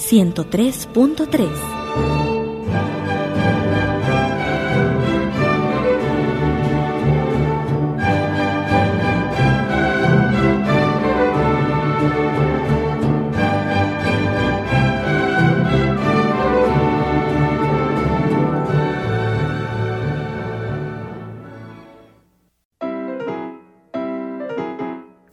103.3.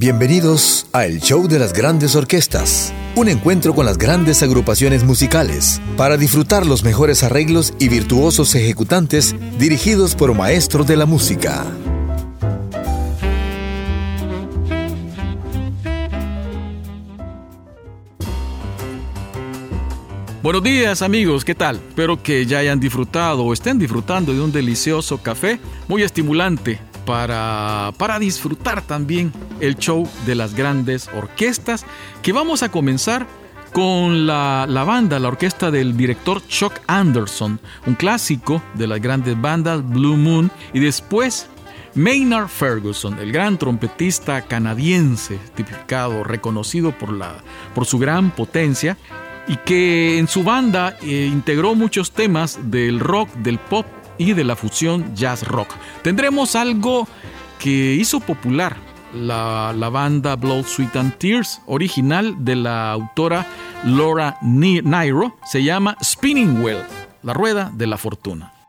Bienvenidos a El Show de las Grandes Orquestas, un encuentro con las grandes agrupaciones musicales para disfrutar los mejores arreglos y virtuosos ejecutantes dirigidos por maestros de la música. Buenos días amigos, ¿qué tal? Espero que ya hayan disfrutado o estén disfrutando de un delicioso café muy estimulante para, para disfrutar también el show de las grandes orquestas, que vamos a comenzar con la, la, banda, la orquesta del director Chuck Anderson, un clásico de las grandes bandas Blue Moon, y después Maynard Ferguson, el gran trompetista canadiense, tipificado, reconocido por, la, por su gran potencia, y que en su banda eh, integró muchos temas del rock, del pop y de la fusión jazz rock. Tendremos algo que hizo popular la, la, banda Blood, Sweet and Tears, original de la autora Laura Nairo, se llama Spinning Wheel, la rueda de la fortuna.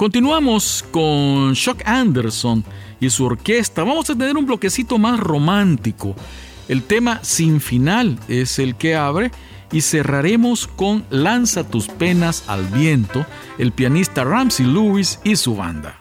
Continuamos con Shock Anderson y su orquesta. Vamos a tener un bloquecito más romántico. El tema Sin Final es el que abre y cerraremos con Lanza tus penas al viento, el pianista Ramsey Lewis y su banda.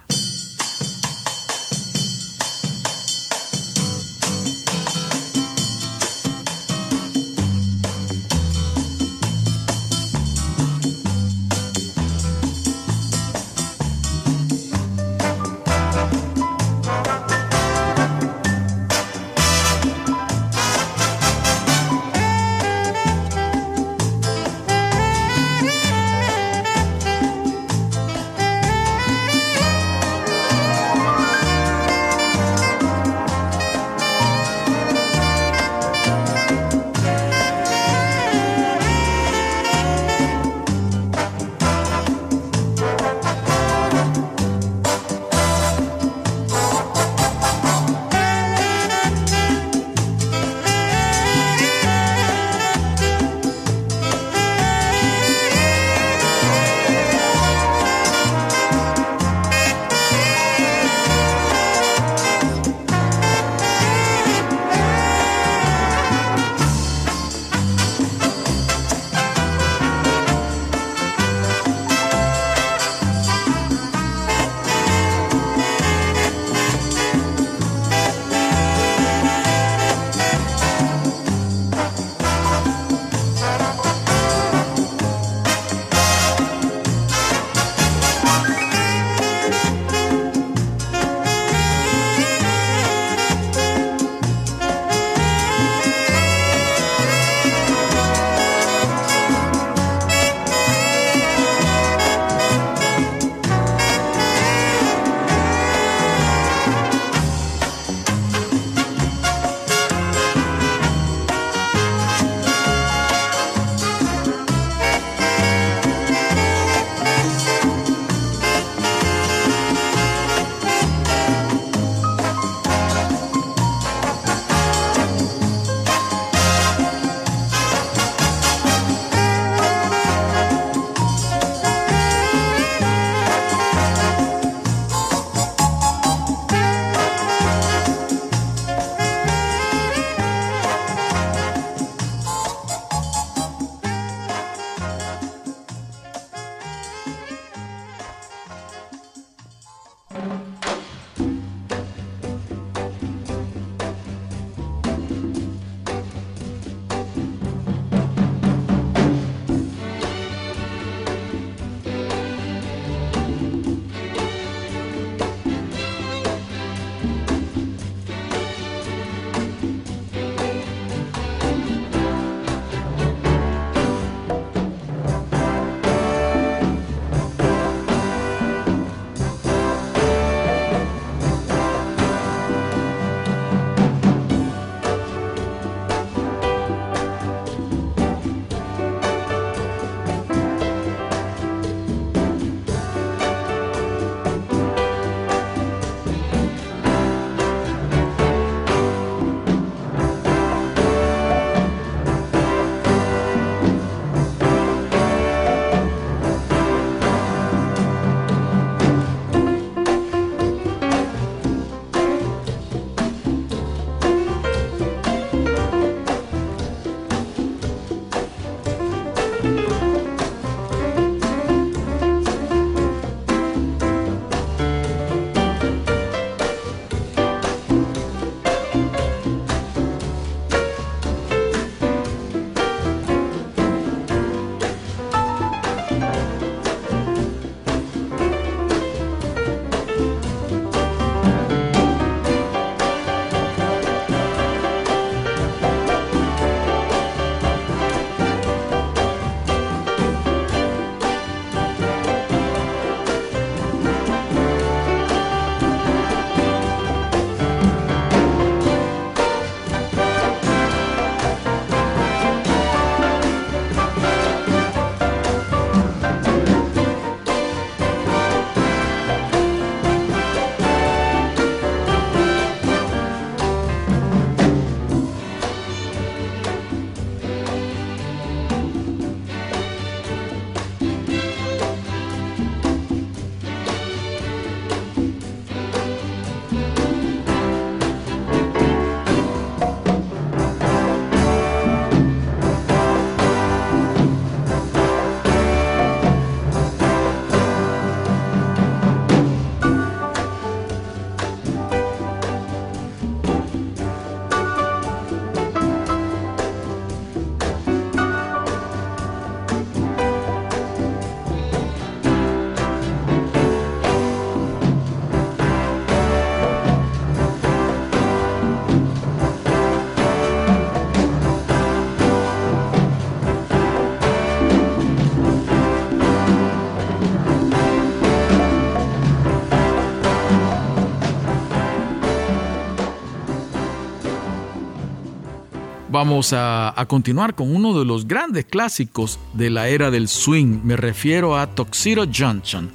Vamos a, continuar con uno de los grandes clásicos de la era del swing. Me refiero a Tuxedo Junction.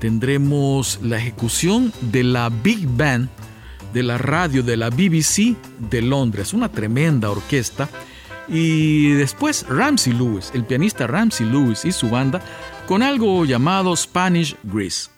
Tendremos la ejecución de la Big Band de la radio de la BBC de Londres, una tremenda orquesta. Y después Ramsey Lewis, el pianista Ramsey Lewis y su banda, con algo llamado Spanish Grease.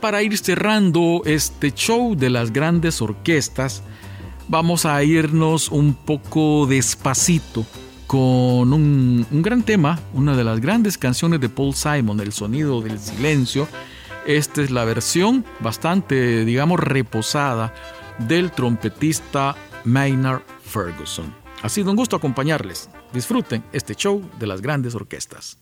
Para ir cerrando este show de las grandes orquestas, vamos a irnos un poco despacito con un, gran tema, una de las grandes canciones de Paul Simon, El sonido del silencio. Esta es la versión bastante, digamos, reposada del trompetista Maynard Ferguson. Ha sido un gusto acompañarles. Disfruten este show de las grandes orquestas.